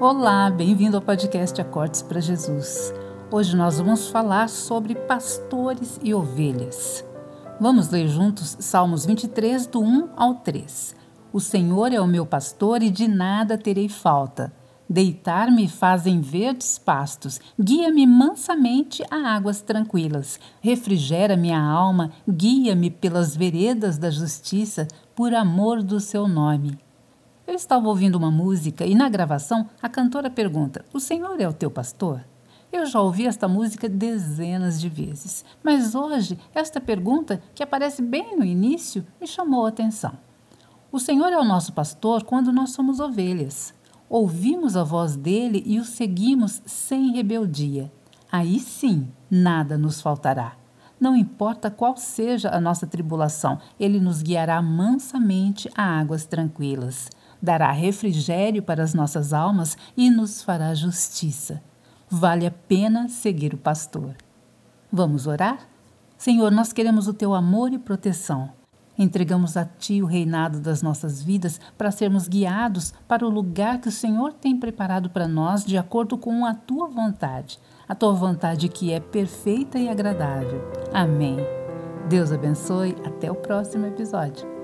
Olá, bem-vindo ao podcast Acordes para Jesus. Hoje nós vamos falar sobre pastores e ovelhas. Vamos ler juntos Salmos 23, do 1 ao 3. O Senhor é o meu pastor e de nada terei falta. Deitar-me fazem verdes pastos, guia-me mansamente a águas tranquilas. Refrigera minha alma, guia-me pelas veredas da justiça, por amor do seu nome. Eu estava ouvindo uma música e na gravação a cantora pergunta: O Senhor é o teu pastor? Eu já ouvi esta música dezenas de vezes, mas hoje esta pergunta, que aparece bem no início, me chamou a atenção. O Senhor é o nosso pastor quando nós somos ovelhas. Ouvimos a voz dele e o seguimos sem rebeldia. Aí sim, nada nos faltará. Não importa qual seja a nossa tribulação, ele nos guiará mansamente a águas tranquilas dará refrigério para as nossas almas e nos fará justiça. Vale a pena seguir o pastor. Vamos orar? Senhor, nós queremos o teu amor e proteção. Entregamos a Ti o reinado das nossas vidas para sermos guiados para o lugar que o Senhor tem preparado para nós de acordo com a Tua vontade, a Tua vontade que é perfeita e agradável. Amém. Deus abençoe. Até o próximo episódio.